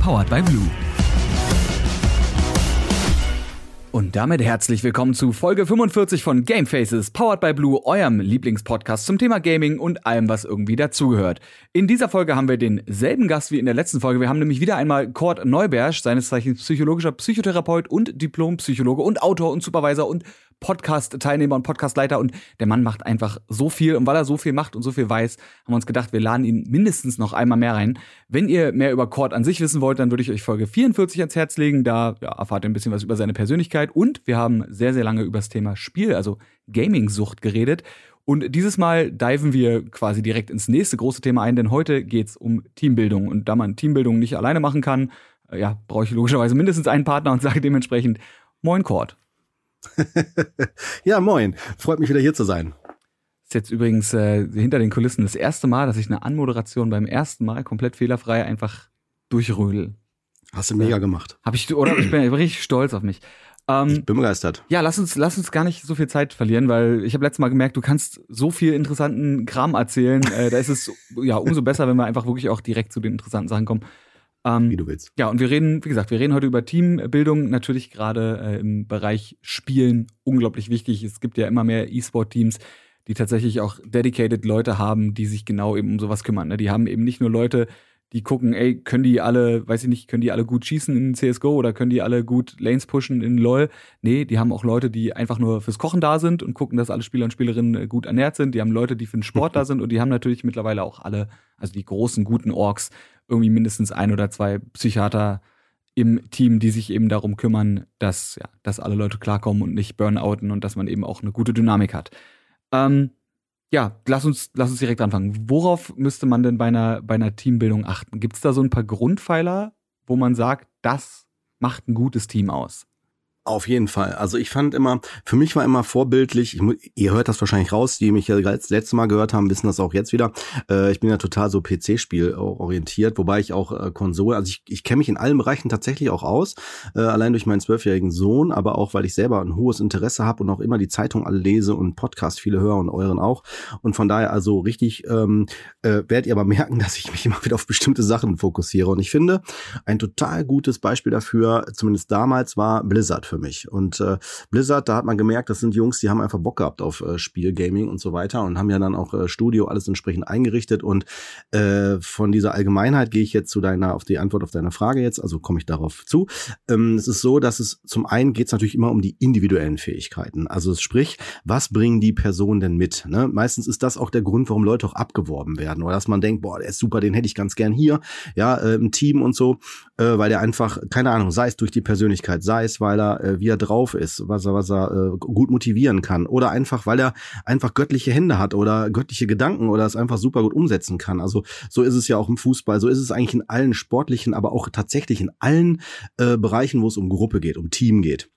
Powered by Blue. Und damit herzlich willkommen zu Folge 45 von Game Faces, powered by Blue, eurem Lieblingspodcast zum Thema Gaming und allem, was irgendwie dazugehört. In dieser Folge haben wir denselben Gast wie in der letzten Folge. Wir haben nämlich wieder einmal Kurt Neubersch, seines Zeichens psychologischer Psychotherapeut und Diplompsychologe und Autor und Supervisor und Podcast-Teilnehmer und Podcastleiter und der Mann macht einfach so viel und weil er so viel macht und so viel weiß, haben wir uns gedacht, wir laden ihn mindestens noch einmal mehr rein. Wenn ihr mehr über Cord an sich wissen wollt, dann würde ich euch Folge 44 ans Herz legen. Da ja, erfahrt ihr ein bisschen was über seine Persönlichkeit und wir haben sehr, sehr lange über das Thema Spiel, also Gaming-Sucht geredet. Und dieses Mal diven wir quasi direkt ins nächste große Thema ein, denn heute geht's um Teambildung. Und da man Teambildung nicht alleine machen kann, äh, ja, brauche ich logischerweise mindestens einen Partner und sage dementsprechend Moin Cord. ja, moin. Freut mich wieder hier zu sein. Ist jetzt übrigens äh, hinter den Kulissen das erste Mal, dass ich eine Anmoderation beim ersten Mal komplett fehlerfrei einfach durchrödel. Hast du mega gemacht. Hab ich, oder? Ich bin richtig stolz auf mich. Ähm, ich bin begeistert. Ja, lass uns, lass uns gar nicht so viel Zeit verlieren, weil ich habe letztes Mal gemerkt, du kannst so viel interessanten Kram erzählen. Äh, da ist es ja umso besser, wenn wir einfach wirklich auch direkt zu den interessanten Sachen kommen. Ähm, wie du willst. Ja, und wir reden, wie gesagt, wir reden heute über Teambildung, natürlich gerade äh, im Bereich Spielen unglaublich wichtig. Es gibt ja immer mehr E-Sport-Teams, die tatsächlich auch dedicated Leute haben, die sich genau eben um sowas kümmern. Ne? Die haben eben nicht nur Leute, die gucken, ey, können die alle, weiß ich nicht, können die alle gut schießen in CSGO oder können die alle gut Lanes pushen in LoL? Nee, die haben auch Leute, die einfach nur fürs Kochen da sind und gucken, dass alle Spieler und Spielerinnen äh, gut ernährt sind. Die haben Leute, die für den Sport da sind und die haben natürlich mittlerweile auch alle, also die großen, guten Orks, irgendwie mindestens ein oder zwei Psychiater im Team, die sich eben darum kümmern, dass, ja, dass alle Leute klarkommen und nicht burnouten und dass man eben auch eine gute Dynamik hat. Ähm, ja, lass uns, lass uns direkt anfangen. Worauf müsste man denn bei einer, bei einer Teambildung achten? Gibt es da so ein paar Grundpfeiler, wo man sagt, das macht ein gutes Team aus? Auf jeden Fall. Also ich fand immer, für mich war immer vorbildlich, ich, ihr hört das wahrscheinlich raus, die mich ja das letzte Mal gehört haben, wissen das auch jetzt wieder. Äh, ich bin ja total so PC-Spiel orientiert, wobei ich auch äh, Konsole, also ich, ich kenne mich in allen Bereichen tatsächlich auch aus, äh, allein durch meinen zwölfjährigen Sohn, aber auch, weil ich selber ein hohes Interesse habe und auch immer die Zeitung alle lese und Podcast viele höre und euren auch. Und von daher also richtig ähm, äh, werdet ihr aber merken, dass ich mich immer wieder auf bestimmte Sachen fokussiere. Und ich finde, ein total gutes Beispiel dafür, zumindest damals, war Blizzard für für mich. Und äh, Blizzard, da hat man gemerkt, das sind Jungs, die haben einfach Bock gehabt auf äh, Spielgaming und so weiter und haben ja dann auch äh, Studio alles entsprechend eingerichtet. Und äh, von dieser Allgemeinheit gehe ich jetzt zu deiner, auf die Antwort auf deine Frage jetzt, also komme ich darauf zu. Ähm, es ist so, dass es zum einen geht es natürlich immer um die individuellen Fähigkeiten. Also sprich, was bringen die Personen denn mit? Ne? Meistens ist das auch der Grund, warum Leute auch abgeworben werden. Oder dass man denkt, boah, der ist super, den hätte ich ganz gern hier, ja, äh, im Team und so, äh, weil der einfach, keine Ahnung, sei es durch die Persönlichkeit, sei es, weil er äh, wie er drauf ist, was er, was er äh, gut motivieren kann. Oder einfach, weil er einfach göttliche Hände hat oder göttliche Gedanken oder es einfach super gut umsetzen kann. Also so ist es ja auch im Fußball, so ist es eigentlich in allen sportlichen, aber auch tatsächlich in allen äh, Bereichen, wo es um Gruppe geht, um Team geht.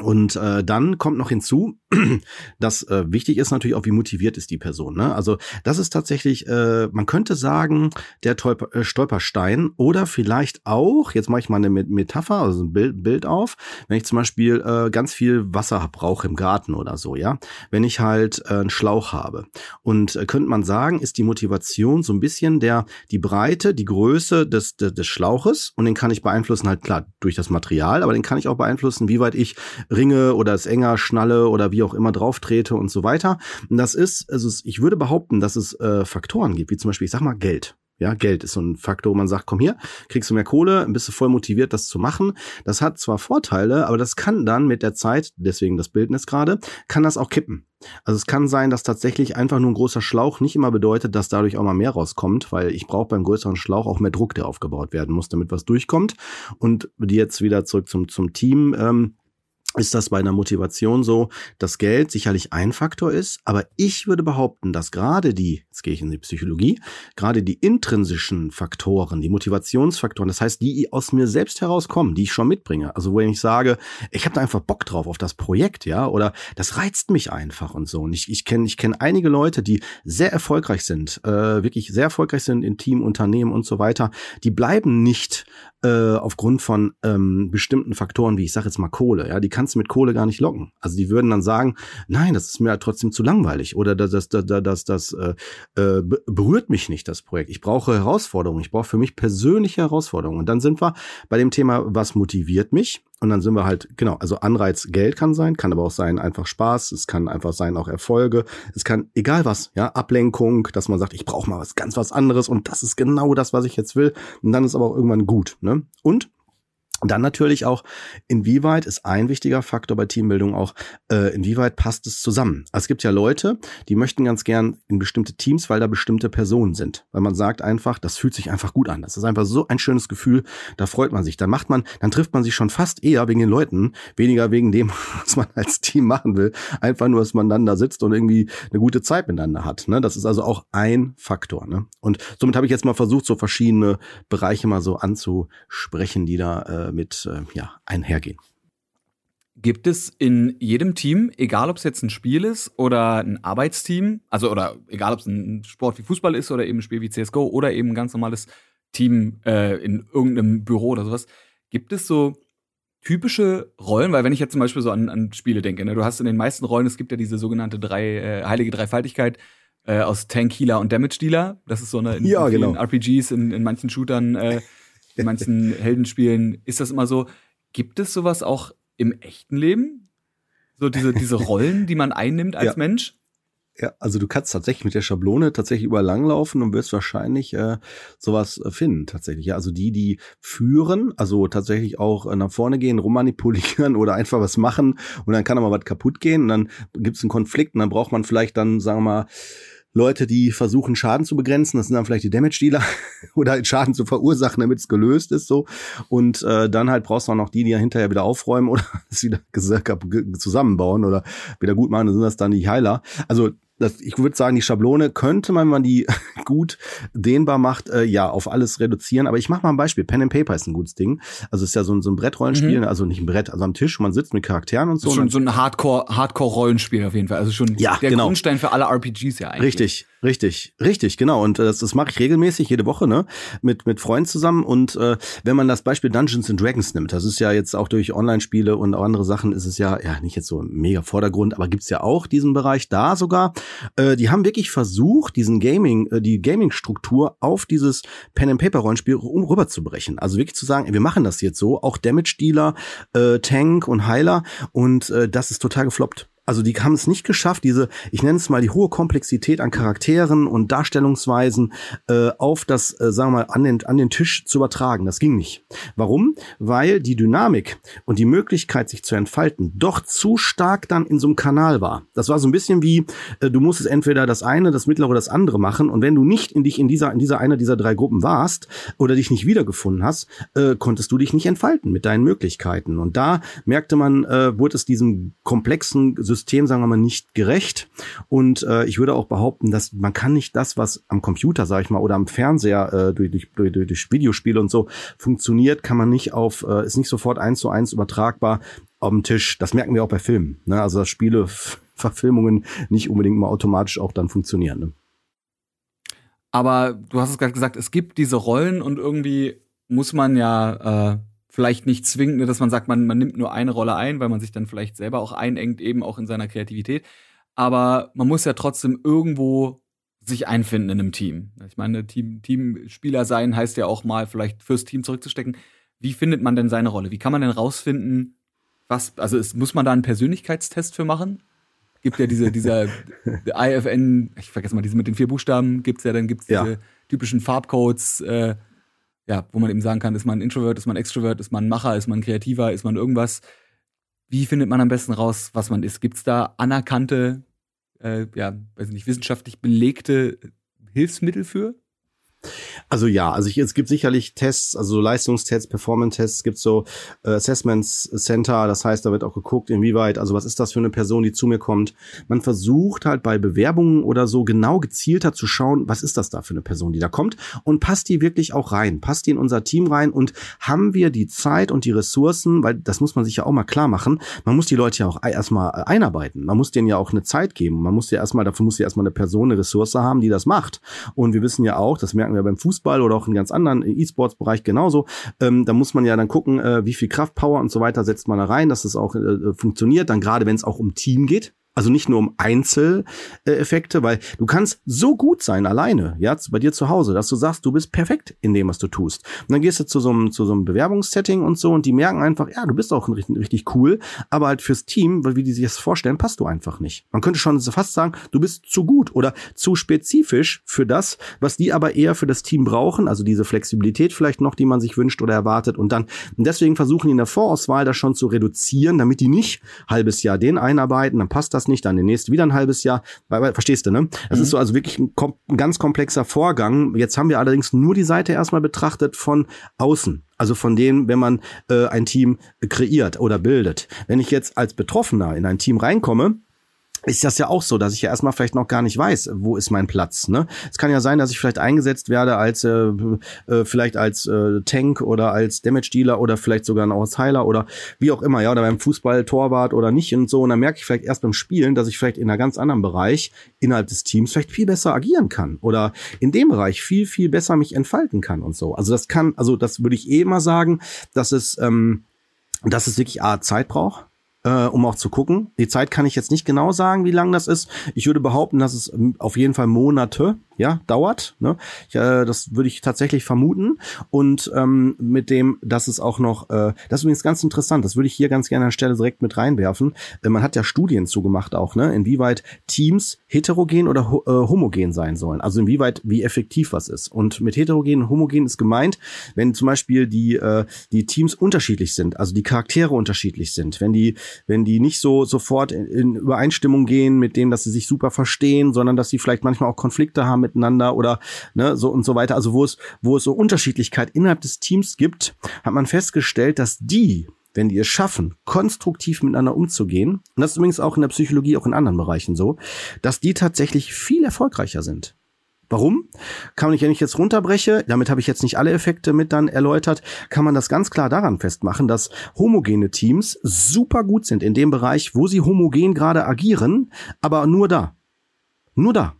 Und äh, dann kommt noch hinzu, dass äh, wichtig ist natürlich auch, wie motiviert ist die Person. Ne? Also das ist tatsächlich, äh, man könnte sagen, der Tolper, äh, Stolperstein oder vielleicht auch, jetzt mache ich mal eine Metapher, also ein Bild, Bild auf, wenn ich zum Beispiel äh, ganz viel Wasser brauche im Garten oder so, ja, wenn ich halt äh, einen Schlauch habe. Und äh, könnte man sagen, ist die Motivation so ein bisschen der, die Breite, die Größe des, des, des Schlauches und den kann ich beeinflussen halt klar durch das Material, aber den kann ich auch beeinflussen, wie weit ich Ringe oder es enger schnalle oder wie auch immer drauf trete und so weiter. Und das ist, also ich würde behaupten, dass es äh, Faktoren gibt, wie zum Beispiel, ich sag mal, Geld. Ja, Geld ist so ein Faktor, wo man sagt, komm hier, kriegst du mehr Kohle, bist du voll motiviert, das zu machen. Das hat zwar Vorteile, aber das kann dann mit der Zeit, deswegen das Bildnis gerade, kann das auch kippen. Also es kann sein, dass tatsächlich einfach nur ein großer Schlauch nicht immer bedeutet, dass dadurch auch mal mehr rauskommt, weil ich brauche beim größeren Schlauch auch mehr Druck, der aufgebaut werden muss, damit was durchkommt. Und jetzt wieder zurück zum, zum Team. Ähm, ist das bei einer Motivation so, dass Geld sicherlich ein Faktor ist, aber ich würde behaupten, dass gerade die, jetzt gehe ich in die Psychologie, gerade die intrinsischen Faktoren, die Motivationsfaktoren, das heißt, die aus mir selbst herauskommen, die ich schon mitbringe, also wo ich sage, ich habe da einfach Bock drauf auf das Projekt, ja, oder das reizt mich einfach und so. Und ich, ich kenne ich kenn einige Leute, die sehr erfolgreich sind, äh, wirklich sehr erfolgreich sind in Team, Unternehmen und so weiter, die bleiben nicht äh, aufgrund von ähm, bestimmten Faktoren, wie ich sage jetzt mal Kohle. Ja, die kannst du mit Kohle gar nicht locken. Also die würden dann sagen, nein, das ist mir halt trotzdem zu langweilig oder das, das, das, das, das äh, äh, berührt mich nicht, das Projekt. Ich brauche Herausforderungen. Ich brauche für mich persönliche Herausforderungen. Und dann sind wir bei dem Thema, was motiviert mich? Und dann sind wir halt, genau, also Anreiz Geld kann sein, kann aber auch sein einfach Spaß, es kann einfach sein auch Erfolge, es kann egal was, ja, Ablenkung, dass man sagt, ich brauche mal was ganz was anderes und das ist genau das, was ich jetzt will. Und dann ist aber auch irgendwann gut, ne? Und und dann natürlich auch, inwieweit ist ein wichtiger Faktor bei Teambildung auch, äh, inwieweit passt es zusammen? Also es gibt ja Leute, die möchten ganz gern in bestimmte Teams, weil da bestimmte Personen sind. Weil man sagt einfach, das fühlt sich einfach gut an. Das ist einfach so ein schönes Gefühl, da freut man sich. Dann macht man, dann trifft man sich schon fast eher wegen den Leuten, weniger wegen dem, was man als Team machen will. Einfach nur, dass man dann da sitzt und irgendwie eine gute Zeit miteinander hat. Ne? Das ist also auch ein Faktor. Ne? Und somit habe ich jetzt mal versucht, so verschiedene Bereiche mal so anzusprechen, die da äh, mit äh, ja, einhergehen. Gibt es in jedem Team, egal ob es jetzt ein Spiel ist oder ein Arbeitsteam, also oder egal ob es ein Sport wie Fußball ist oder eben ein Spiel wie CSGO oder eben ein ganz normales Team äh, in irgendeinem Büro oder sowas, gibt es so typische Rollen, weil wenn ich jetzt zum Beispiel so an, an Spiele denke, ne, du hast in den meisten Rollen, es gibt ja diese sogenannte drei, äh, heilige Dreifaltigkeit äh, aus Tank, Healer und Damage Dealer. Das ist so eine in, ja, in genau. RPGs, in, in manchen Shootern äh, in manchen Heldenspielen ist das immer so. Gibt es sowas auch im echten Leben? So diese, diese Rollen, die man einnimmt als ja. Mensch? Ja, also du kannst tatsächlich mit der Schablone tatsächlich überall langlaufen und wirst wahrscheinlich äh, sowas äh, finden tatsächlich. Ja, also die, die führen, also tatsächlich auch äh, nach vorne gehen, rummanipulieren oder einfach was machen und dann kann aber was kaputt gehen und dann gibt es einen Konflikt und dann braucht man vielleicht dann, sagen wir mal, Leute, die versuchen, Schaden zu begrenzen, das sind dann vielleicht die Damage-Dealer oder halt Schaden zu verursachen, damit es gelöst ist so. Und äh, dann halt brauchst du auch noch die, die ja hinterher wieder aufräumen oder es wieder zusammenbauen oder wieder gut machen, dann sind das dann die Heiler. Also das, ich würde sagen, die Schablone könnte man, wenn man die gut dehnbar macht, äh, ja, auf alles reduzieren. Aber ich mache mal ein Beispiel. Pen and Paper ist ein gutes Ding. Also es ist ja so ein, so ein Brettrollenspiel, mhm. also nicht ein Brett, also am Tisch, man sitzt mit Charakteren und so. Schon so ein Hardcore, Hardcore-Rollenspiel auf jeden Fall. Also schon ja, der genau. Grundstein für alle RPGs ja eigentlich. Richtig, richtig, richtig, genau. Und äh, das, das mache ich regelmäßig, jede Woche, ne? Mit, mit Freunden zusammen. Und äh, wenn man das Beispiel Dungeons and Dragons nimmt, das ist ja jetzt auch durch Online-Spiele und auch andere Sachen, ist es ja, ja, nicht jetzt so mega Vordergrund, aber gibt's ja auch diesen Bereich da sogar. Äh, die haben wirklich versucht, diesen Gaming, äh, die Gaming-Struktur auf dieses Pen-and-Paper-Rollenspiel um rüberzubrechen. Also wirklich zu sagen, wir machen das jetzt so, auch Damage-Dealer, äh, Tank und Heiler und äh, das ist total gefloppt. Also die haben es nicht geschafft, diese, ich nenne es mal die hohe Komplexität an Charakteren und Darstellungsweisen äh, auf das, äh, sagen wir mal, an den, an den Tisch zu übertragen. Das ging nicht. Warum? Weil die Dynamik und die Möglichkeit, sich zu entfalten, doch zu stark dann in so einem Kanal war. Das war so ein bisschen wie, äh, du musstest entweder das eine, das mittlere oder das andere machen. Und wenn du nicht in dich in dieser, in dieser einer dieser drei Gruppen warst oder dich nicht wiedergefunden hast, äh, konntest du dich nicht entfalten mit deinen Möglichkeiten. Und da merkte man, äh, wurde es diesem komplexen System, sagen wir mal, nicht gerecht. Und äh, ich würde auch behaupten, dass man kann nicht das, was am Computer, sage ich mal, oder am Fernseher äh, durch, durch, durch, durch Videospiele und so funktioniert, kann man nicht auf, äh, ist nicht sofort eins zu eins übertragbar auf dem Tisch. Das merken wir auch bei Filmen. Ne? Also dass Spiele, Verfilmungen nicht unbedingt mal automatisch auch dann funktionieren. Ne? Aber du hast es gerade gesagt, es gibt diese Rollen und irgendwie muss man ja äh, vielleicht nicht zwingend, ne, dass man sagt, man, man nimmt nur eine Rolle ein, weil man sich dann vielleicht selber auch einengt, eben auch in seiner Kreativität. Aber man muss ja trotzdem irgendwo sich einfinden in einem Team. Ich meine, Team, Teamspieler sein heißt ja auch mal vielleicht fürs Team zurückzustecken. Wie findet man denn seine Rolle? Wie kann man denn rausfinden, was, also ist, muss man da einen Persönlichkeitstest für machen? Gibt ja diese, dieser IFN, ich vergesse mal, diese mit den vier Buchstaben gibt's ja, dann gibt's Ja. diese typischen Farbcodes, äh, ja, wo man eben sagen kann, ist man Introvert, ist man Extrovert, ist man Macher, ist man Kreativer, ist man irgendwas. Wie findet man am besten raus, was man ist? Gibt's da anerkannte, äh, ja, weiß nicht, wissenschaftlich belegte Hilfsmittel für? Also ja, also ich, es gibt sicherlich Tests, also so Leistungstests, Performance-Tests, es gibt so äh, Assessments Center, das heißt, da wird auch geguckt, inwieweit, also was ist das für eine Person, die zu mir kommt. Man versucht halt bei Bewerbungen oder so genau gezielter zu schauen, was ist das da für eine Person, die da kommt und passt die wirklich auch rein, passt die in unser Team rein und haben wir die Zeit und die Ressourcen, weil das muss man sich ja auch mal klar machen, man muss die Leute ja auch erstmal einarbeiten, man muss denen ja auch eine Zeit geben, man muss ja erstmal, dafür muss ja erstmal eine Person, eine Ressource haben, die das macht. Und wir wissen ja auch, das merken merken wir beim Fußball oder auch in ganz anderen E-Sports-Bereich genauso. Ähm, da muss man ja dann gucken, äh, wie viel Kraft, Power und so weiter setzt man da rein, dass es auch äh, funktioniert. Dann gerade, wenn es auch um Team geht, also nicht nur um Einzeleffekte, weil du kannst so gut sein alleine, ja, bei dir zu Hause, dass du sagst, du bist perfekt in dem, was du tust. Und dann gehst du zu so einem, zu so einem Bewerbungssetting und so und die merken einfach, ja, du bist auch richtig, richtig cool, aber halt fürs Team, weil wie die sich das vorstellen, passt du einfach nicht. Man könnte schon fast sagen, du bist zu gut oder zu spezifisch für das, was die aber eher für das Team brauchen, also diese Flexibilität vielleicht noch, die man sich wünscht oder erwartet und dann, und deswegen versuchen die in der Vorauswahl das schon zu reduzieren, damit die nicht halbes Jahr den einarbeiten, dann passt das das nicht, dann den nächsten wieder ein halbes Jahr. Verstehst du, ne? Das mhm. ist so also wirklich ein, ein ganz komplexer Vorgang. Jetzt haben wir allerdings nur die Seite erstmal betrachtet von außen. Also von dem, wenn man äh, ein Team kreiert oder bildet. Wenn ich jetzt als Betroffener in ein Team reinkomme, ist das ja auch so, dass ich ja erstmal vielleicht noch gar nicht weiß, wo ist mein Platz. Ne? Es kann ja sein, dass ich vielleicht eingesetzt werde als äh, äh, vielleicht als äh, Tank oder als Damage Dealer oder vielleicht sogar ein Ausheiler oder wie auch immer, ja, oder beim Fußball Torwart oder nicht und so. Und dann merke ich vielleicht erst beim Spielen, dass ich vielleicht in einem ganz anderen Bereich innerhalb des Teams vielleicht viel besser agieren kann oder in dem Bereich viel viel besser mich entfalten kann und so. Also das kann, also das würde ich eh immer sagen, dass es ähm, dass es wirklich A Zeit braucht äh, um auch zu gucken. Die Zeit kann ich jetzt nicht genau sagen, wie lang das ist. Ich würde behaupten, dass es auf jeden Fall Monate ja, dauert. Ne? Ich, äh, das würde ich tatsächlich vermuten. Und ähm, mit dem, dass es auch noch, äh, das ist übrigens ganz interessant, das würde ich hier ganz gerne an der Stelle direkt mit reinwerfen. Äh, man hat ja Studien zugemacht auch, ne, inwieweit Teams heterogen oder äh, homogen sein sollen. Also inwieweit, wie effektiv was ist. Und mit heterogen und homogen ist gemeint, wenn zum Beispiel die, äh, die Teams unterschiedlich sind, also die Charaktere unterschiedlich sind, wenn die, wenn die nicht so sofort in, in Übereinstimmung gehen mit dem, dass sie sich super verstehen, sondern dass sie vielleicht manchmal auch Konflikte haben miteinander oder ne, so und so weiter. Also wo es, wo es so Unterschiedlichkeit innerhalb des Teams gibt, hat man festgestellt, dass die wenn die es schaffen, konstruktiv miteinander umzugehen, und das ist übrigens auch in der Psychologie, auch in anderen Bereichen so, dass die tatsächlich viel erfolgreicher sind. Warum? Kann man, wenn ich jetzt runterbreche, damit habe ich jetzt nicht alle Effekte mit dann erläutert, kann man das ganz klar daran festmachen, dass homogene Teams super gut sind in dem Bereich, wo sie homogen gerade agieren, aber nur da. Nur da.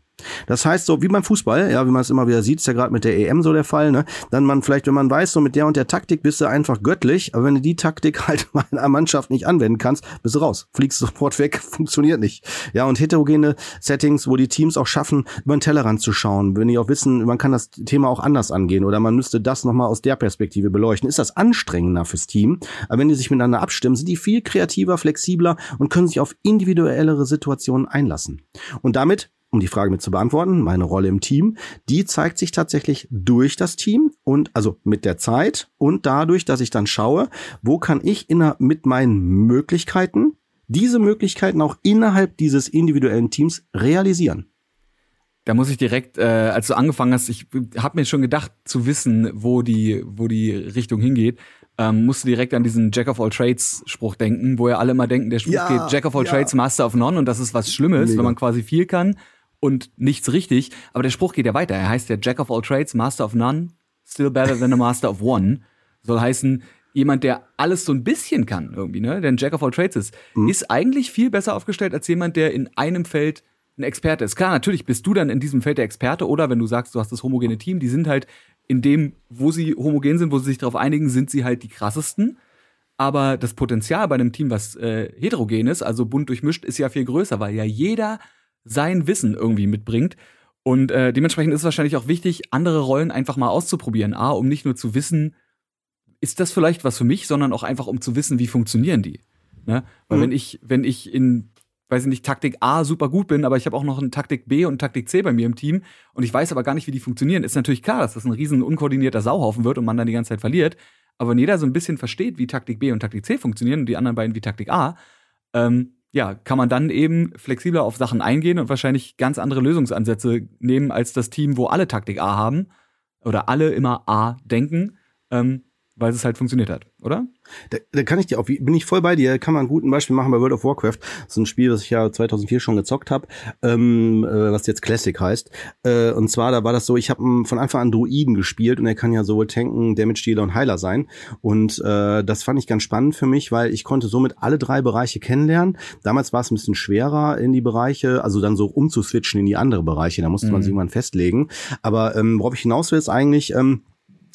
Das heißt, so wie beim Fußball, ja, wie man es immer wieder sieht, ist ja gerade mit der EM so der Fall, ne? Dann man vielleicht, wenn man weiß, so mit der und der Taktik bist du einfach göttlich, aber wenn du die Taktik halt mal in einer Mannschaft nicht anwenden kannst, bist du raus, fliegst sofort weg, funktioniert nicht. Ja, und heterogene Settings, wo die Teams auch schaffen, über den Tellerrand zu schauen, wenn die auch wissen, man kann das Thema auch anders angehen oder man müsste das nochmal aus der Perspektive beleuchten, ist das anstrengender fürs Team. Aber wenn die sich miteinander abstimmen, sind die viel kreativer, flexibler und können sich auf individuellere Situationen einlassen. Und damit um die Frage mit zu beantworten, meine Rolle im Team, die zeigt sich tatsächlich durch das Team und also mit der Zeit und dadurch, dass ich dann schaue, wo kann ich inner mit meinen Möglichkeiten diese Möglichkeiten auch innerhalb dieses individuellen Teams realisieren. Da muss ich direkt, äh, als du angefangen hast, ich habe mir schon gedacht zu wissen, wo die, wo die Richtung hingeht. Ähm, musste direkt an diesen Jack of all Trades Spruch denken, wo ja alle immer denken, der Spruch ja, geht Jack of all ja. Trades, Master of None und das ist was Schlimmes, Mega. wenn man quasi viel kann und nichts richtig. Aber der Spruch geht ja weiter. Er heißt ja Jack of all trades, Master of none, still better than a Master of one. Soll heißen, jemand, der alles so ein bisschen kann irgendwie, ne? Denn Jack of all trades ist, mhm. ist eigentlich viel besser aufgestellt als jemand, der in einem Feld ein Experte ist. Klar, natürlich bist du dann in diesem Feld der Experte oder wenn du sagst, du hast das homogene Team, die sind halt in dem, wo sie homogen sind, wo sie sich darauf einigen, sind sie halt die krassesten. Aber das Potenzial bei einem Team, was äh, heterogen ist, also bunt durchmischt, ist ja viel größer, weil ja jeder sein Wissen irgendwie mitbringt. Und äh, dementsprechend ist es wahrscheinlich auch wichtig, andere Rollen einfach mal auszuprobieren. A, um nicht nur zu wissen, ist das vielleicht was für mich, sondern auch einfach um zu wissen, wie funktionieren die. Ne? Weil mhm. wenn ich, wenn ich in, weiß ich nicht, Taktik A super gut bin, aber ich habe auch noch eine Taktik B und Taktik C bei mir im Team und ich weiß aber gar nicht, wie die funktionieren, ist natürlich klar, dass das ein riesen unkoordinierter Sauhaufen wird und man dann die ganze Zeit verliert. Aber wenn jeder so ein bisschen versteht, wie Taktik B und Taktik C funktionieren und die anderen beiden wie Taktik A, ähm, ja, kann man dann eben flexibler auf Sachen eingehen und wahrscheinlich ganz andere Lösungsansätze nehmen als das Team, wo alle Taktik A haben oder alle immer A denken. Ähm, weil es halt funktioniert hat, oder? Da, da kann ich dir auch, bin ich voll bei dir, kann man ein gutes Beispiel machen bei World of Warcraft. Das ist ein Spiel, was ich ja 2004 schon gezockt habe, ähm, äh, was jetzt Classic heißt. Äh, und zwar, da war das so, ich habe von Anfang an Druiden gespielt und er kann ja sowohl Tanken, Damage Dealer und Heiler sein. Und äh, das fand ich ganz spannend für mich, weil ich konnte somit alle drei Bereiche kennenlernen. Damals war es ein bisschen schwerer in die Bereiche, also dann so umzuswitchen in die andere Bereiche. Da musste mhm. man sich irgendwann festlegen. Aber ähm, worauf ich hinaus will, ist eigentlich, ähm,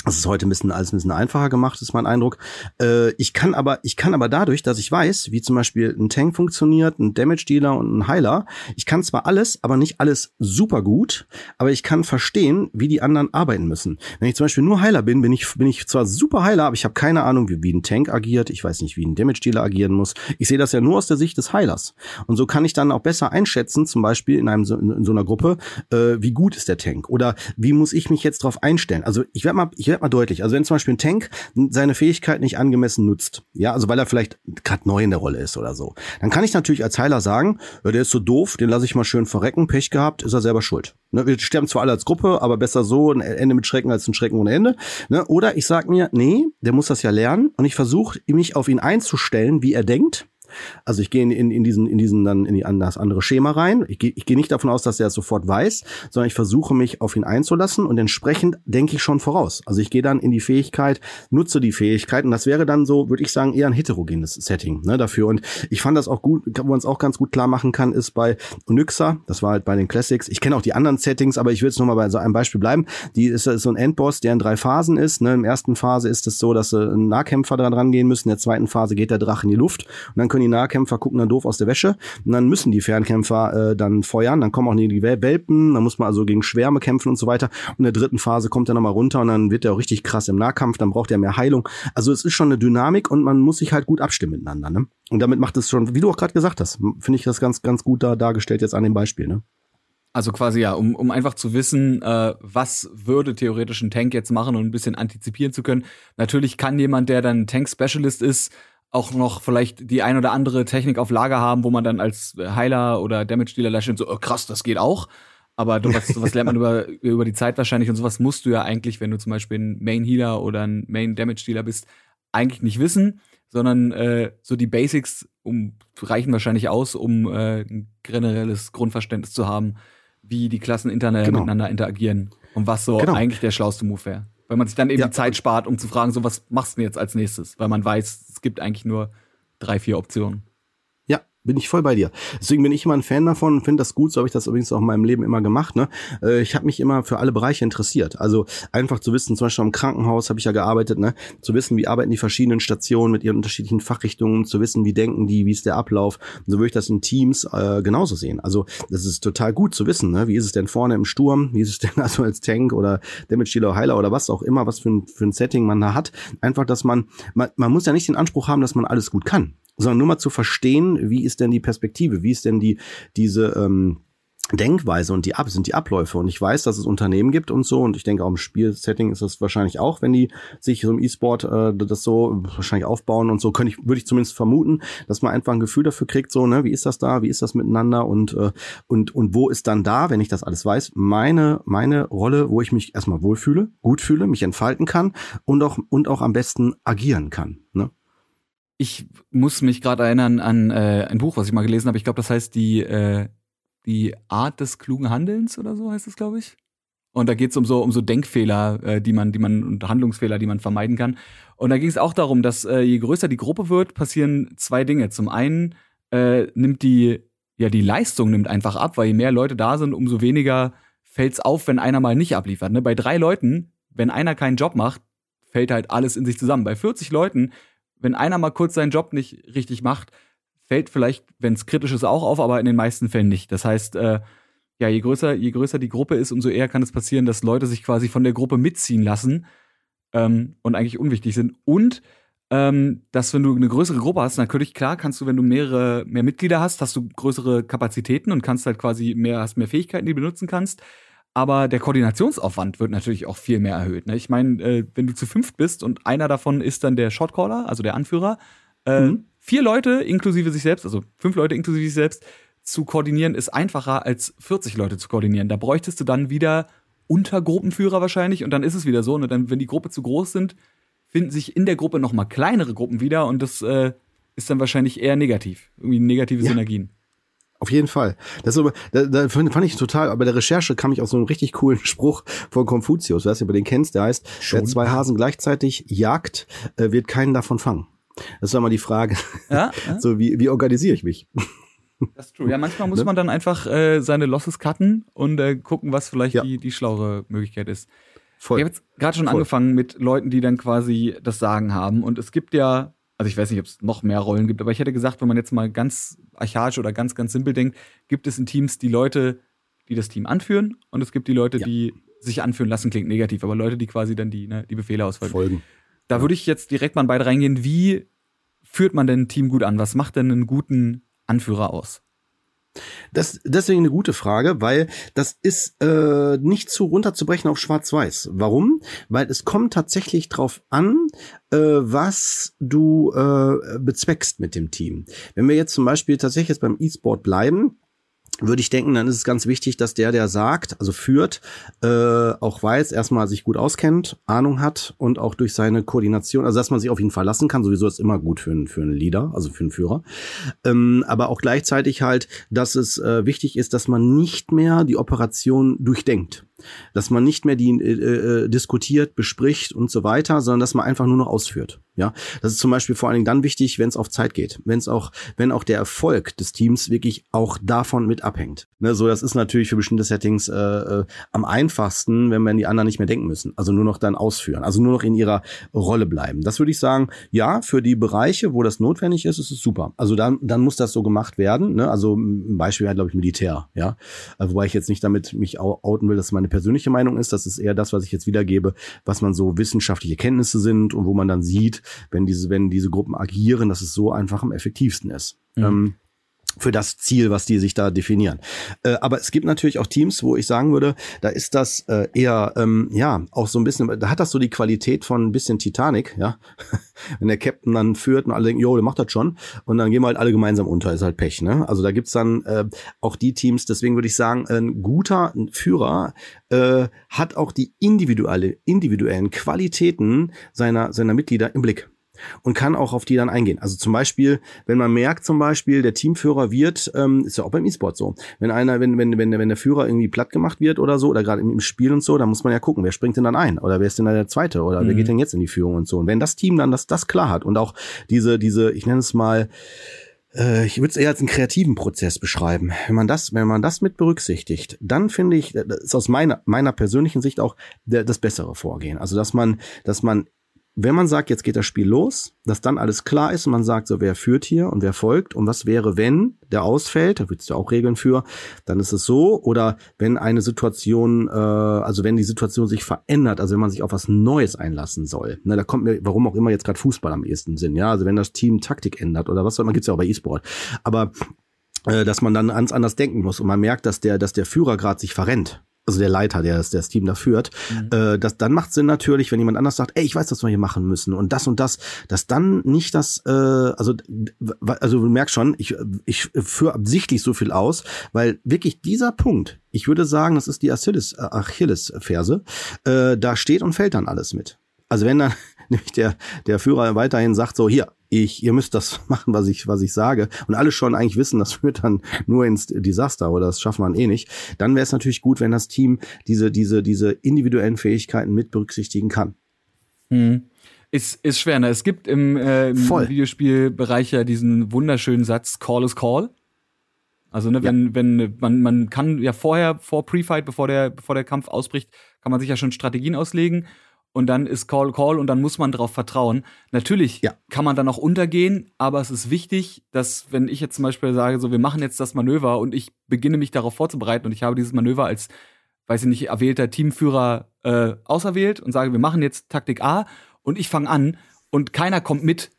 das ist heute ein bisschen alles ein bisschen einfacher gemacht, ist mein Eindruck. Äh, ich kann aber, ich kann aber dadurch, dass ich weiß, wie zum Beispiel ein Tank funktioniert, ein Damage Dealer und ein Heiler, ich kann zwar alles, aber nicht alles super gut, aber ich kann verstehen, wie die anderen arbeiten müssen. Wenn ich zum Beispiel nur Heiler bin, bin ich, bin ich zwar super Heiler, aber ich habe keine Ahnung, wie, wie ein Tank agiert. Ich weiß nicht, wie ein Damage Dealer agieren muss. Ich sehe das ja nur aus der Sicht des Heilers. Und so kann ich dann auch besser einschätzen, zum Beispiel in einem in so einer Gruppe, äh, wie gut ist der Tank oder wie muss ich mich jetzt darauf einstellen. Also ich werde mal, ich werde mal deutlich. Also wenn zum Beispiel ein Tank seine Fähigkeit nicht angemessen nutzt, ja, also weil er vielleicht gerade neu in der Rolle ist oder so, dann kann ich natürlich als Heiler sagen, der ist so doof, den lasse ich mal schön verrecken, Pech gehabt, ist er selber schuld. Ne, wir sterben zwar alle als Gruppe, aber besser so ein Ende mit Schrecken als ein Schrecken ohne Ende. Ne? Oder ich sag mir, nee, der muss das ja lernen und ich versuche mich auf ihn einzustellen, wie er denkt also ich gehe in, in, in diesen, in diesen dann in, die, an das andere Schema rein. Ich gehe ich gehe nicht davon aus, dass er es sofort weiß, sondern ich versuche mich auf ihn einzulassen und entsprechend denke ich schon voraus. Also ich gehe dann in die Fähigkeit, nutze die Fähigkeit und das wäre dann so, würde ich sagen, eher ein heterogenes Setting ne, dafür. Und ich fand das auch gut, wo man es auch ganz gut klar machen kann, ist bei Onyxa, das war halt bei den Classics. Ich kenne auch die anderen Settings, aber ich will jetzt nochmal bei so einem Beispiel bleiben. Die ist, ist so ein Endboss, der in drei Phasen ist. Ne. Im ersten Phase ist es so, dass äh, Nahkämpfer dran rangehen müssen. In der zweiten Phase geht der Drache in die Luft und dann können die Nahkämpfer gucken dann doof aus der Wäsche und dann müssen die Fernkämpfer äh, dann feuern, dann kommen auch die Welpen, dann muss man also gegen Schwärme kämpfen und so weiter. Und in der dritten Phase kommt er nochmal runter und dann wird er auch richtig krass im Nahkampf, dann braucht er mehr Heilung. Also es ist schon eine Dynamik und man muss sich halt gut abstimmen miteinander. Ne? Und damit macht es schon, wie du auch gerade gesagt hast, finde ich das ganz, ganz gut da dargestellt jetzt an dem Beispiel. Ne? Also quasi ja, um, um einfach zu wissen, äh, was würde theoretisch ein Tank jetzt machen und ein bisschen antizipieren zu können. Natürlich kann jemand, der dann Tank-Specialist ist, auch noch vielleicht die ein oder andere Technik auf Lager haben, wo man dann als Heiler oder Damage-Dealer lächelt so, oh, krass, das geht auch. Aber du, was, sowas lernt man über, über die Zeit wahrscheinlich und sowas musst du ja eigentlich, wenn du zum Beispiel ein Main-Healer oder ein Main-Damage-Dealer bist, eigentlich nicht wissen, sondern äh, so die Basics um, reichen wahrscheinlich aus, um äh, ein generelles Grundverständnis zu haben, wie die Klassen interna genau. miteinander interagieren und was so genau. eigentlich der schlauste Move wäre. Weil man sich dann eben ja. die Zeit spart, um zu fragen, so was machst du denn jetzt als nächstes? Weil man weiß, es gibt eigentlich nur drei, vier Optionen bin ich voll bei dir. Deswegen bin ich immer ein Fan davon und finde das gut. So habe ich das übrigens auch in meinem Leben immer gemacht. Ne? Äh, ich habe mich immer für alle Bereiche interessiert. Also einfach zu wissen, zum Beispiel am Krankenhaus habe ich ja gearbeitet, ne? zu wissen, wie arbeiten die verschiedenen Stationen mit ihren unterschiedlichen Fachrichtungen, zu wissen, wie denken die, wie ist der Ablauf. Und so würde ich das in Teams äh, genauso sehen. Also das ist total gut zu wissen. Ne? Wie ist es denn vorne im Sturm? Wie ist es denn also als Tank oder Damage Dealer, Heiler oder was auch immer, was für ein, für ein Setting man da hat. Einfach, dass man, man, man muss ja nicht den Anspruch haben, dass man alles gut kann sondern nur mal zu verstehen, wie ist denn die Perspektive, wie ist denn die diese ähm, Denkweise und die Ab sind die Abläufe. Und ich weiß, dass es Unternehmen gibt und so und ich denke auch im Spielsetting ist das wahrscheinlich auch, wenn die sich so im E-Sport äh, das so wahrscheinlich aufbauen und so könnte ich würde ich zumindest vermuten, dass man einfach ein Gefühl dafür kriegt so ne wie ist das da wie ist das miteinander und äh, und und wo ist dann da wenn ich das alles weiß meine meine Rolle wo ich mich erstmal wohlfühle gut fühle mich entfalten kann und auch und auch am besten agieren kann ne ich muss mich gerade erinnern an äh, ein Buch, was ich mal gelesen habe. Ich glaube, das heißt die, äh, die Art des klugen Handelns oder so heißt es, glaube ich. Und da geht es um so um so Denkfehler, äh, die man, die man und Handlungsfehler, die man vermeiden kann. Und da ging es auch darum, dass äh, je größer die Gruppe wird, passieren zwei Dinge. Zum einen äh, nimmt die ja die Leistung nimmt einfach ab, weil je mehr Leute da sind, umso weniger fällt's auf, wenn einer mal nicht abliefert. Ne? Bei drei Leuten, wenn einer keinen Job macht, fällt halt alles in sich zusammen. Bei 40 Leuten wenn einer mal kurz seinen Job nicht richtig macht, fällt vielleicht, wenn es kritisch ist, auch auf, aber in den meisten Fällen nicht. Das heißt, äh, ja, je größer, je größer die Gruppe ist, umso eher kann es passieren, dass Leute sich quasi von der Gruppe mitziehen lassen ähm, und eigentlich unwichtig sind. Und ähm, dass wenn du eine größere Gruppe hast, natürlich klar kannst du, wenn du mehrere mehr Mitglieder hast, hast du größere Kapazitäten und kannst halt quasi mehr, hast mehr Fähigkeiten, die du benutzen kannst aber der Koordinationsaufwand wird natürlich auch viel mehr erhöht. Ne? Ich meine, äh, wenn du zu fünft bist und einer davon ist dann der Shotcaller, also der Anführer, äh, mhm. vier Leute inklusive sich selbst, also fünf Leute inklusive sich selbst, zu koordinieren ist einfacher als 40 Leute zu koordinieren. Da bräuchtest du dann wieder Untergruppenführer wahrscheinlich und dann ist es wieder so. Ne? Dann, wenn die Gruppe zu groß sind, finden sich in der Gruppe noch mal kleinere Gruppen wieder und das äh, ist dann wahrscheinlich eher negativ. Irgendwie negative ja. Synergien. Auf jeden Fall. Das aber, da, da fand ich total, bei der Recherche kam ich auf so einen richtig coolen Spruch von Konfuzius, weißt du, du den kennst, der heißt, Schon? wer zwei Hasen gleichzeitig jagt, äh, wird keinen davon fangen. Das ist doch mal die Frage. Ja, ja. So, wie, wie organisiere ich mich? Das ist true. Ja, manchmal muss ne? man dann einfach äh, seine Losses cutten und äh, gucken, was vielleicht ja. die, die schlauere Möglichkeit ist. Voll. Ich habe jetzt gerade schon Voll. angefangen mit Leuten, die dann quasi das Sagen haben. Und es gibt ja also ich weiß nicht, ob es noch mehr Rollen gibt, aber ich hätte gesagt, wenn man jetzt mal ganz archaisch oder ganz, ganz simpel denkt, gibt es in Teams die Leute, die das Team anführen und es gibt die Leute, ja. die sich anführen lassen, klingt negativ, aber Leute, die quasi dann die, ne, die Befehle ausfolgen. Folgen. Da würde ich jetzt direkt mal beide reingehen. Wie führt man denn ein Team gut an? Was macht denn einen guten Anführer aus? Das deswegen eine gute Frage, weil das ist äh, nicht zu runterzubrechen auf Schwarz-Weiß. Warum? Weil es kommt tatsächlich drauf an, äh, was du äh, bezweckst mit dem Team. Wenn wir jetzt zum Beispiel tatsächlich jetzt beim E-Sport bleiben, würde ich denken, dann ist es ganz wichtig, dass der, der sagt, also führt, äh, auch weiß, erstmal sich gut auskennt, Ahnung hat und auch durch seine Koordination, also dass man sich auf ihn verlassen kann, sowieso ist immer gut für einen, für einen Leader, also für einen Führer. Ähm, aber auch gleichzeitig halt, dass es äh, wichtig ist, dass man nicht mehr die Operation durchdenkt dass man nicht mehr die äh, äh, diskutiert, bespricht und so weiter, sondern dass man einfach nur noch ausführt. Ja, das ist zum Beispiel vor allen Dingen dann wichtig, wenn es auf Zeit geht, wenn es auch, wenn auch der Erfolg des Teams wirklich auch davon mit abhängt. Ne, so, das ist natürlich für bestimmte Settings äh, äh, am einfachsten, wenn man die anderen nicht mehr denken müssen, also nur noch dann ausführen, also nur noch in ihrer Rolle bleiben. Das würde ich sagen, ja, für die Bereiche, wo das notwendig ist, ist es super. Also dann, dann muss das so gemacht werden. Ne? Also ein Beispiel wäre, glaube ich, Militär. Ja, also, wobei ich jetzt nicht damit mich outen will, dass meine persönliche Meinung ist. Das ist eher das, was ich jetzt wiedergebe, was man so wissenschaftliche Kenntnisse sind und wo man dann sieht, wenn diese, wenn diese Gruppen agieren, dass es so einfach am effektivsten ist. Mhm. Ähm, für das Ziel, was die sich da definieren. Äh, aber es gibt natürlich auch Teams, wo ich sagen würde, da ist das äh, eher, ähm, ja, auch so ein bisschen, da hat das so die Qualität von ein bisschen Titanic, ja. Wenn der Captain dann führt und alle denken, jo, der macht das schon. Und dann gehen wir halt alle gemeinsam unter, ist halt Pech, ne? Also da gibt's dann äh, auch die Teams, deswegen würde ich sagen, ein guter Führer äh, hat auch die individuelle, individuellen Qualitäten seiner, seiner Mitglieder im Blick und kann auch auf die dann eingehen. Also zum Beispiel, wenn man merkt, zum Beispiel, der Teamführer wird, ähm, ist ja auch beim E-Sport so, wenn einer, wenn, wenn, wenn, wenn der Führer irgendwie platt gemacht wird oder so, oder gerade im Spiel und so, dann muss man ja gucken, wer springt denn dann ein? Oder wer ist denn da der Zweite? Oder mhm. wer geht denn jetzt in die Führung und so? Und wenn das Team dann das, das klar hat und auch diese, diese, ich nenne es mal, äh, ich würde es eher als einen kreativen Prozess beschreiben. Wenn man das, wenn man das mit berücksichtigt, dann finde ich, das ist aus meiner meiner persönlichen Sicht auch der, das bessere Vorgehen. Also dass man, dass man wenn man sagt, jetzt geht das Spiel los, dass dann alles klar ist und man sagt, so wer führt hier und wer folgt und was wäre, wenn der ausfällt, da wird es ja auch Regeln für, dann ist es so. Oder wenn eine Situation, äh, also wenn die Situation sich verändert, also wenn man sich auf was Neues einlassen soll, ne, da kommt mir, warum auch immer jetzt gerade Fußball am ehesten Sinn, ja, also wenn das Team Taktik ändert oder was soll man, gibt's ja auch bei E-Sport. Aber äh, dass man dann ganz anders denken muss und man merkt, dass der, dass der Führer gerade sich verrennt also der Leiter, der das, der das Team da führt, mhm. äh, das, dann macht Sinn natürlich, wenn jemand anders sagt, ey, ich weiß, was wir hier machen müssen und das und das, dass dann nicht das, äh, also, also du merkst schon, ich, ich führe absichtlich so viel aus, weil wirklich dieser Punkt, ich würde sagen, das ist die Achilles, äh, Achilles-Ferse, äh, da steht und fällt dann alles mit. Also wenn dann nämlich der, der Führer weiterhin sagt, so hier, ich, ihr müsst das machen, was ich, was ich sage, und alle schon eigentlich wissen, das führt dann nur ins Desaster oder das schaffen wir eh nicht, dann wäre es natürlich gut, wenn das Team diese, diese, diese individuellen Fähigkeiten mit berücksichtigen kann. Hm. Ist, ist schwer, ne? Es gibt im, äh, im Videospielbereich ja diesen wunderschönen Satz, Call is Call. Also, ne, wenn, ja. wenn, man, man kann ja vorher, vor Pre-Fight, bevor der, bevor der Kampf ausbricht, kann man sich ja schon Strategien auslegen und dann ist Call Call und dann muss man darauf vertrauen. Natürlich ja. kann man dann auch untergehen, aber es ist wichtig, dass wenn ich jetzt zum Beispiel sage, so wir machen jetzt das Manöver und ich beginne mich darauf vorzubereiten und ich habe dieses Manöver als, weiß ich nicht, erwählter Teamführer äh, auserwählt und sage, wir machen jetzt Taktik A und ich fange an und keiner kommt mit,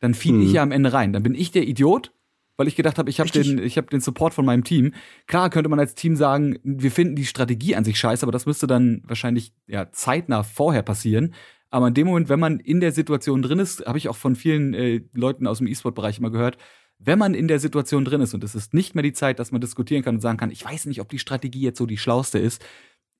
dann fiel mhm. ich ja am Ende rein. Dann bin ich der Idiot weil ich gedacht habe, ich habe den, ich habe den Support von meinem Team. Klar könnte man als Team sagen, wir finden die Strategie an sich scheiße, aber das müsste dann wahrscheinlich ja zeitnah vorher passieren. Aber in dem Moment, wenn man in der Situation drin ist, habe ich auch von vielen äh, Leuten aus dem E-Sport-Bereich immer gehört, wenn man in der Situation drin ist und es ist nicht mehr die Zeit, dass man diskutieren kann und sagen kann, ich weiß nicht, ob die Strategie jetzt so die schlauste ist,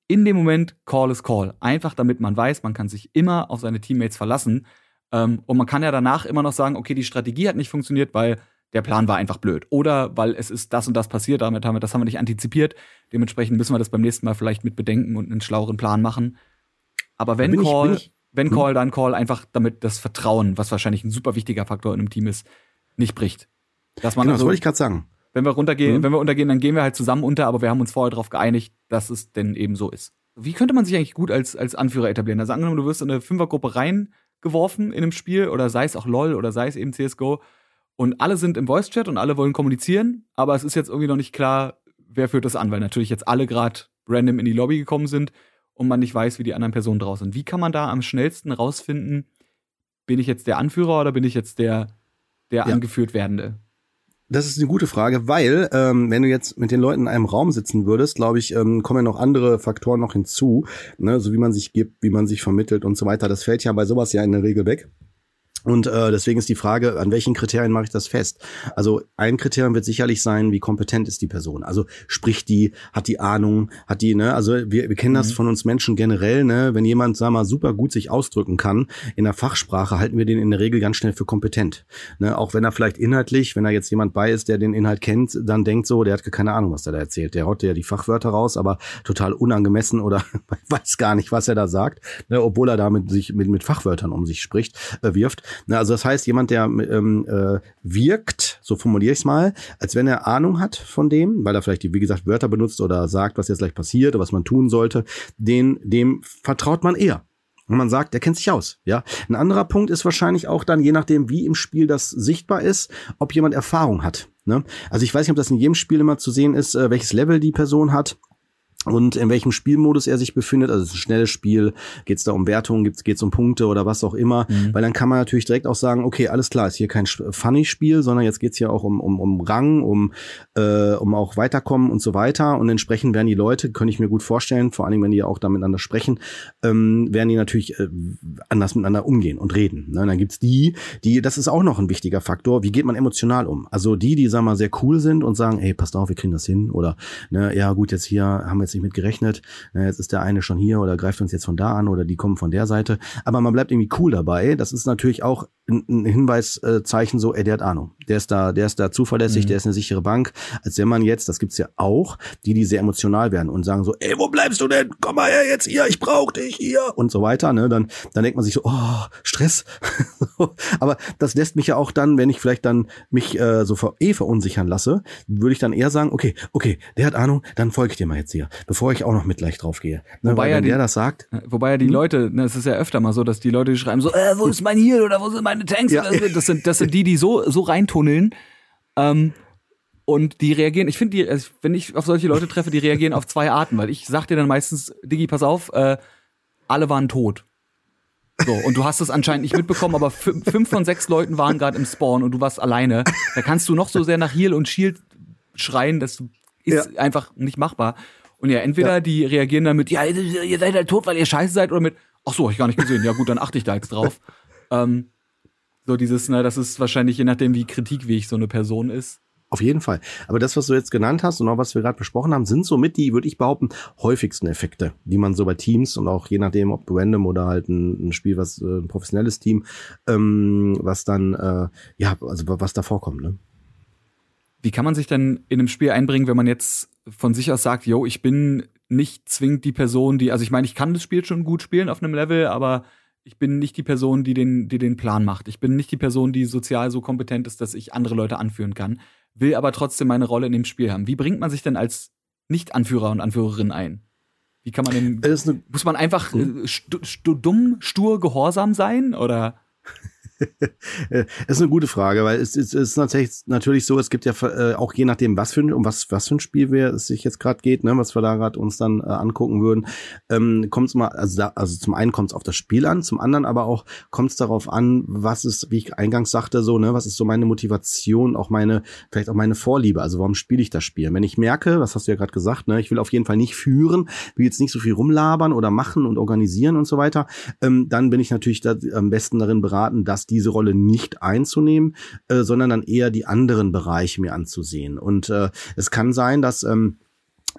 in dem Moment Call is Call. Einfach damit man weiß, man kann sich immer auf seine Teammates verlassen. Ähm, und man kann ja danach immer noch sagen, okay, die Strategie hat nicht funktioniert, weil der Plan war einfach blöd. Oder weil es ist das und das passiert, damit haben wir, das haben wir nicht antizipiert. Dementsprechend müssen wir das beim nächsten Mal vielleicht mit bedenken und einen schlaueren Plan machen. Aber wenn bin Call, ich, ich, wenn hm? Call, dann Call, einfach damit das Vertrauen, was wahrscheinlich ein super wichtiger Faktor in einem Team ist, nicht bricht. Dass man genau, also, das wollte ich gerade sagen. Wenn wir runtergehen, mhm. wenn wir untergehen, dann gehen wir halt zusammen unter, aber wir haben uns vorher darauf geeinigt, dass es denn eben so ist. Wie könnte man sich eigentlich gut als, als Anführer etablieren? Also angenommen, du wirst in eine Fünfergruppe reingeworfen in einem Spiel oder sei es auch LOL oder sei es eben CSGO und alle sind im Voice-Chat und alle wollen kommunizieren, aber es ist jetzt irgendwie noch nicht klar, wer führt das an, weil natürlich jetzt alle gerade random in die Lobby gekommen sind und man nicht weiß, wie die anderen Personen draußen sind. Wie kann man da am schnellsten rausfinden, bin ich jetzt der Anführer oder bin ich jetzt der, der ja. angeführt werdende? Das ist eine gute Frage, weil ähm, wenn du jetzt mit den Leuten in einem Raum sitzen würdest, glaube ich, ähm, kommen ja noch andere Faktoren noch hinzu, ne? so wie man sich gibt, wie man sich vermittelt und so weiter. Das fällt ja bei sowas ja in der Regel weg. Und äh, deswegen ist die Frage, an welchen Kriterien mache ich das fest? Also ein Kriterium wird sicherlich sein, wie kompetent ist die Person. Also spricht die, hat die Ahnung, hat die, ne, also wir, wir kennen das mhm. von uns Menschen generell, ne, wenn jemand, sag mal, super gut sich ausdrücken kann in der Fachsprache, halten wir den in der Regel ganz schnell für kompetent. Ne, auch wenn er vielleicht inhaltlich, wenn da jetzt jemand bei ist, der den Inhalt kennt, dann denkt so, der hat keine Ahnung, was der da erzählt. Der haut ja die Fachwörter raus, aber total unangemessen oder weiß gar nicht, was er da sagt, ne, obwohl er damit sich mit, mit Fachwörtern um sich spricht, äh, wirft. Ne, also das heißt, jemand, der ähm, äh, wirkt, so formuliere ich es mal, als wenn er Ahnung hat von dem, weil er vielleicht, wie gesagt, Wörter benutzt oder sagt, was jetzt gleich passiert oder was man tun sollte, den, dem vertraut man eher. Und man sagt, der kennt sich aus, ja. Ein anderer Punkt ist wahrscheinlich auch dann, je nachdem, wie im Spiel das sichtbar ist, ob jemand Erfahrung hat. Ne? Also ich weiß nicht, ob das in jedem Spiel immer zu sehen ist, äh, welches Level die Person hat und in welchem Spielmodus er sich befindet. Also es ist ein schnelles Spiel, geht es da um Wertungen, geht es um Punkte oder was auch immer. Mhm. Weil dann kann man natürlich direkt auch sagen, okay, alles klar, ist hier kein Funny-Spiel, sondern jetzt geht es hier auch um, um, um Rang, um, äh, um auch Weiterkommen und so weiter. Und entsprechend werden die Leute, könnte ich mir gut vorstellen, vor allem wenn die auch da miteinander sprechen, ähm, werden die natürlich äh, anders miteinander umgehen und reden. Ne? Und dann gibt's die, die, das ist auch noch ein wichtiger Faktor, wie geht man emotional um? Also die, die, sagen wir mal, sehr cool sind und sagen, hey, passt auf, wir kriegen das hin. Oder, ne, ja gut, jetzt hier haben wir jetzt nicht mit gerechnet. Jetzt ist der eine schon hier oder greift uns jetzt von da an oder die kommen von der Seite. Aber man bleibt irgendwie cool dabei. Das ist natürlich auch ein Hinweiszeichen so, ey, der hat Ahnung. Der ist da, der ist da zuverlässig, mhm. der ist eine sichere Bank. Als wenn man jetzt, das gibt's ja auch, die, die sehr emotional werden und sagen so, ey, wo bleibst du denn? Komm mal her jetzt hier, ich brauch dich hier und so weiter. Ne? Dann, dann denkt man sich so, oh, Stress. Aber das lässt mich ja auch dann, wenn ich vielleicht dann mich äh, so eh verunsichern lasse, würde ich dann eher sagen, okay, okay, der hat Ahnung, dann folge ich dir mal jetzt hier, bevor ich auch noch mit gleich drauf gehe. Ne? Wobei Weil, ja die, der das sagt. Wobei ja die hm? Leute, ne, es ist ja öfter mal so, dass die Leute schreiben so, äh, wo ist mein Heal oder wo sind meine Tanks? Ja. Das sind, das sind die, die so, so reintunneln. Ähm, und die reagieren, ich finde, die, also wenn ich auf solche Leute treffe, die reagieren auf zwei Arten, weil ich sag dir dann meistens, Digi, pass auf, äh, alle waren tot. So, und du hast es anscheinend nicht mitbekommen, aber fünf von sechs Leuten waren gerade im Spawn und du warst alleine. Da kannst du noch so sehr nach Heal und Shield schreien, das ist ja. einfach nicht machbar. Und ja, entweder ja. die reagieren damit, ja, ihr seid halt tot, weil ihr scheiße seid, oder mit, ach so, hab ich gar nicht gesehen. Ja gut, dann achte ich da jetzt drauf. ähm, so dieses, ne, das ist wahrscheinlich je nachdem, wie kritikfähig so eine Person ist. Auf jeden Fall. Aber das, was du jetzt genannt hast und auch was wir gerade besprochen haben, sind somit die, würde ich behaupten, häufigsten Effekte, die man so bei Teams und auch je nachdem, ob random oder halt ein, ein Spiel, was äh, ein professionelles Team, ähm, was dann, äh, ja, also was da vorkommt, ne? Wie kann man sich denn in einem Spiel einbringen, wenn man jetzt von sich aus sagt, yo, ich bin nicht zwingend die Person, die, also ich meine, ich kann das Spiel schon gut spielen auf einem Level, aber ich bin nicht die Person, die den, die den Plan macht. Ich bin nicht die Person, die sozial so kompetent ist, dass ich andere Leute anführen kann, will aber trotzdem meine Rolle in dem Spiel haben. Wie bringt man sich denn als Nicht-Anführer und Anführerin ein? Wie kann man denn, muss man einfach hm? st st dumm, stur, gehorsam sein oder? Das ist eine gute Frage, weil es, es ist natürlich, natürlich so, es gibt ja äh, auch je nachdem, was für ein, um was, was für ein Spiel wir, es sich jetzt gerade geht, ne, was wir da gerade uns dann äh, angucken würden, ähm, kommt es mal, also, da, also zum einen kommt es auf das Spiel an, zum anderen aber auch kommt es darauf an, was ist, wie ich eingangs sagte, so, ne, was ist so meine Motivation, auch meine, vielleicht auch meine Vorliebe, also warum spiele ich das Spiel? Wenn ich merke, was hast du ja gerade gesagt, ne, ich will auf jeden Fall nicht führen, will jetzt nicht so viel rumlabern oder machen und organisieren und so weiter, ähm, dann bin ich natürlich da am besten darin beraten, dass diese Rolle nicht einzunehmen, äh, sondern dann eher die anderen Bereiche mir anzusehen. Und äh, es kann sein, dass ähm,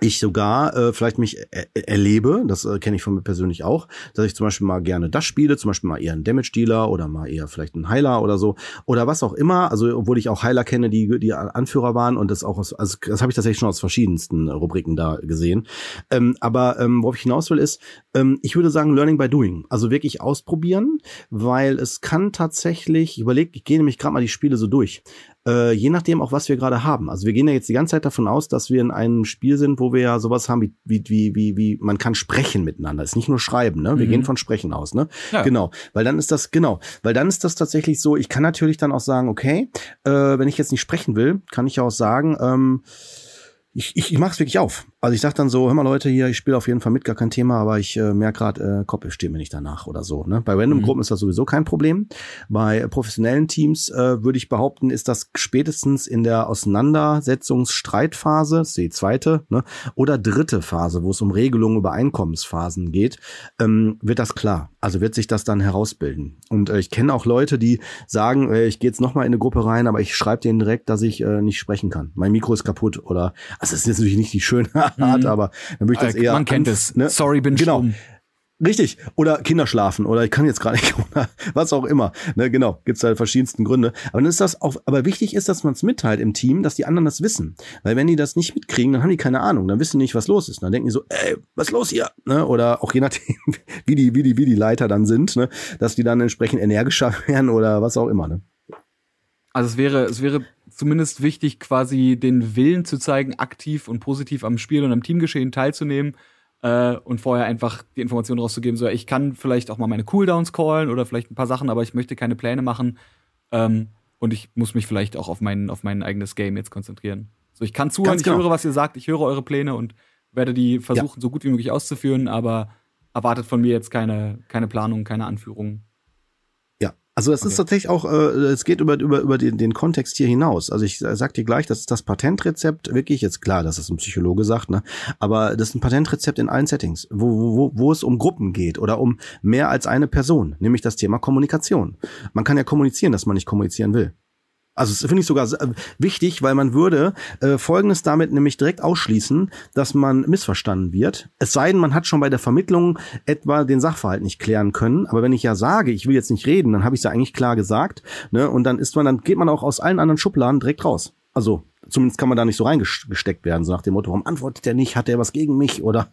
ich sogar äh, vielleicht mich er erlebe, das äh, kenne ich von mir persönlich auch, dass ich zum Beispiel mal gerne das spiele, zum Beispiel mal eher einen Damage-Dealer oder mal eher vielleicht einen Heiler oder so oder was auch immer, also obwohl ich auch Heiler kenne, die die Anführer waren und das auch aus, also das habe ich tatsächlich schon aus verschiedensten Rubriken da gesehen. Ähm, aber ähm, worauf ich hinaus will ist, ähm, ich würde sagen Learning by Doing, also wirklich ausprobieren, weil es kann tatsächlich, ich überlege, ich gehe nämlich gerade mal die Spiele so durch äh, je nachdem auch, was wir gerade haben. Also wir gehen ja jetzt die ganze Zeit davon aus, dass wir in einem Spiel sind, wo wir ja sowas haben wie, wie, wie, wie, wie man kann sprechen miteinander. ist nicht nur schreiben, ne? Wir mhm. gehen von Sprechen aus, ne? Ja. Genau. Weil dann ist das, genau, weil dann ist das tatsächlich so, ich kann natürlich dann auch sagen, okay, äh, wenn ich jetzt nicht sprechen will, kann ich auch sagen, ähm, ich, ich, ich mache es wirklich auf. Also ich sag dann so, hör mal Leute hier, ich spiele auf jeden Fall mit, gar kein Thema, aber ich äh, merke gerade, äh, Kopf steht mir nicht danach oder so. Ne? Bei Random-Gruppen mhm. ist das sowieso kein Problem. Bei professionellen Teams äh, würde ich behaupten, ist das spätestens in der Auseinandersetzungsstreitphase, das ist die zweite, ne? oder dritte Phase, wo es um Regelungen über Einkommensphasen geht, ähm, wird das klar. Also wird sich das dann herausbilden. Und äh, ich kenne auch Leute, die sagen, äh, ich gehe jetzt nochmal in eine Gruppe rein, aber ich schreibe denen direkt, dass ich äh, nicht sprechen kann. Mein Mikro ist kaputt oder, also es ist natürlich nicht die schöne Art, mhm. aber dann würde ich das eher. Man kennt es. Ne? Sorry, bin genau. stumm. Richtig. Oder Kinder schlafen oder ich kann jetzt gerade nicht oder was auch immer. Ne, genau. Gibt's da verschiedensten Gründe. Aber dann ist das auch, aber wichtig ist, dass man es mitteilt im Team, dass die anderen das wissen. Weil wenn die das nicht mitkriegen, dann haben die keine Ahnung. Dann wissen die nicht, was los ist. Dann denken die so, ey, was ist los hier? Ne? Oder auch je nachdem, wie die, wie die, wie die Leiter dann sind, ne? dass die dann entsprechend energischer werden oder was auch immer. Ne? Also es wäre, es wäre zumindest wichtig, quasi den Willen zu zeigen, aktiv und positiv am Spiel und am Teamgeschehen teilzunehmen äh, und vorher einfach die Information rauszugeben, so ich kann vielleicht auch mal meine Cooldowns callen oder vielleicht ein paar Sachen, aber ich möchte keine Pläne machen ähm, und ich muss mich vielleicht auch auf mein, auf mein eigenes Game jetzt konzentrieren. So, ich kann zuhören, genau. ich höre, was ihr sagt, ich höre eure Pläne und werde die versuchen, ja. so gut wie möglich auszuführen, aber erwartet von mir jetzt keine, keine Planung, keine Anführung. Also es okay. ist tatsächlich auch, äh, es geht über, über, über den, den Kontext hier hinaus. Also ich sag dir gleich, das ist das Patentrezept, wirklich jetzt klar, dass es ein Psychologe sagt, ne? Aber das ist ein Patentrezept in allen Settings, wo, wo, wo es um Gruppen geht oder um mehr als eine Person, nämlich das Thema Kommunikation. Man kann ja kommunizieren, dass man nicht kommunizieren will. Also das finde ich sogar äh, wichtig, weil man würde äh, Folgendes damit nämlich direkt ausschließen, dass man missverstanden wird. Es sei denn, man hat schon bei der Vermittlung etwa den Sachverhalt nicht klären können. Aber wenn ich ja sage, ich will jetzt nicht reden, dann habe ich es ja eigentlich klar gesagt. Ne? Und dann ist man, dann geht man auch aus allen anderen Schubladen direkt raus. Also zumindest kann man da nicht so reingesteckt werden, so nach dem Motto, warum antwortet der nicht, hat der was gegen mich oder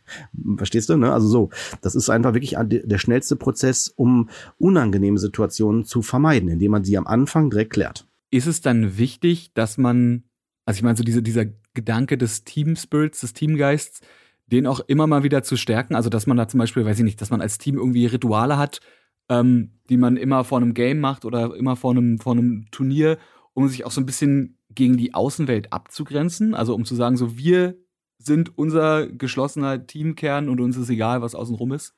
verstehst du, ne? Also so, das ist einfach wirklich der schnellste Prozess, um unangenehme Situationen zu vermeiden, indem man sie am Anfang direkt klärt ist es dann wichtig, dass man, also ich meine, so diese, dieser Gedanke des Team Spirits, des Teamgeists, den auch immer mal wieder zu stärken, also dass man da zum Beispiel, weiß ich nicht, dass man als Team irgendwie Rituale hat, ähm, die man immer vor einem Game macht oder immer vor einem, vor einem Turnier, um sich auch so ein bisschen gegen die Außenwelt abzugrenzen, also um zu sagen, so wir sind unser geschlossener Teamkern und uns ist egal, was außenrum ist.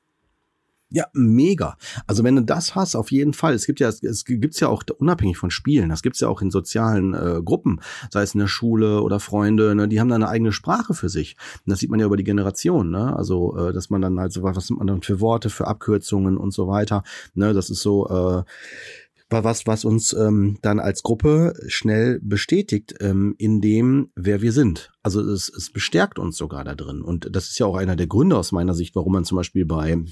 Ja, mega. Also wenn du das hast, auf jeden Fall. Es gibt ja, es gibt's ja auch unabhängig von Spielen. Das gibt's ja auch in sozialen äh, Gruppen, sei es in der Schule oder Freunde. Ne, die haben da eine eigene Sprache für sich. Und das sieht man ja über die Generation. Ne? Also äh, dass man dann halt so was sind man dann für Worte, für Abkürzungen und so weiter. Ne, das ist so. Äh, was, was uns ähm, dann als Gruppe schnell bestätigt, ähm, in dem, wer wir sind. Also es, es bestärkt uns sogar da drin. Und das ist ja auch einer der Gründe aus meiner Sicht, warum man zum Beispiel bei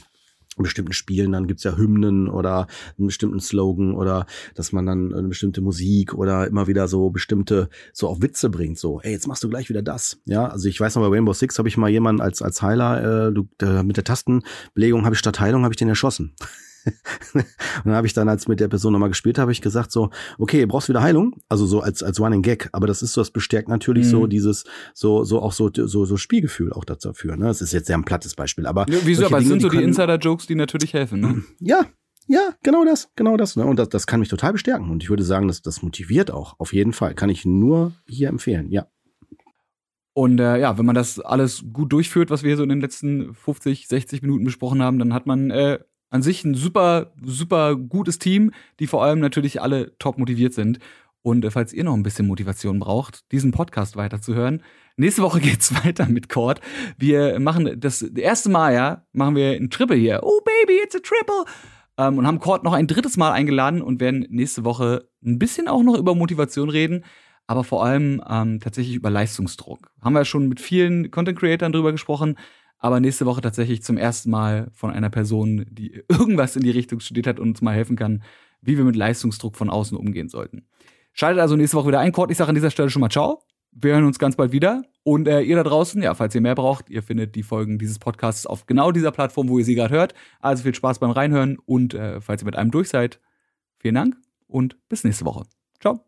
bestimmten Spielen, dann gibt's ja Hymnen oder einen bestimmten Slogan oder dass man dann eine bestimmte Musik oder immer wieder so bestimmte, so auf Witze bringt, so, ey, jetzt machst du gleich wieder das. Ja, also ich weiß noch, bei Rainbow Six habe ich mal jemanden als, als Heiler, äh, du, äh, mit der Tastenbelegung habe ich statt Heilung, habe ich den erschossen. Und dann habe ich dann, als mit der Person nochmal gespielt habe, ich gesagt so, okay, brauchst wieder Heilung, also so als als Running Gag, aber das ist so, das bestärkt natürlich mhm. so dieses so so auch so so so Spielgefühl auch dafür. Ne, das ist jetzt sehr ein plattes Beispiel, aber ja, wieso? Aber es sind so die Insider-Jokes, die natürlich helfen. Ne? Ja, ja, genau das, genau das. Ne? Und das, das kann mich total bestärken. Und ich würde sagen, das, das motiviert auch, auf jeden Fall. Kann ich nur hier empfehlen, ja. Und äh, ja, wenn man das alles gut durchführt, was wir hier so in den letzten 50, 60 Minuten besprochen haben, dann hat man äh, an sich ein super, super gutes Team, die vor allem natürlich alle top motiviert sind. Und äh, falls ihr noch ein bisschen Motivation braucht, diesen Podcast weiterzuhören, nächste Woche geht's weiter mit Cord. Wir machen das erste Mal, ja, machen wir ein Triple hier. Oh Baby, it's a Triple. Ähm, und haben Cord noch ein drittes Mal eingeladen und werden nächste Woche ein bisschen auch noch über Motivation reden. aber vor allem ähm, tatsächlich über Leistungsdruck. Haben wir schon mit vielen Content-Creatern drüber gesprochen, aber nächste Woche tatsächlich zum ersten Mal von einer Person, die irgendwas in die Richtung studiert hat und uns mal helfen kann, wie wir mit Leistungsdruck von außen umgehen sollten. Schaltet also nächste Woche wieder ein. Kurt, ich sage an dieser Stelle schon mal Ciao. Wir hören uns ganz bald wieder. Und äh, ihr da draußen, ja, falls ihr mehr braucht, ihr findet die Folgen dieses Podcasts auf genau dieser Plattform, wo ihr sie gerade hört. Also viel Spaß beim Reinhören und äh, falls ihr mit einem durch seid, vielen Dank und bis nächste Woche. Ciao.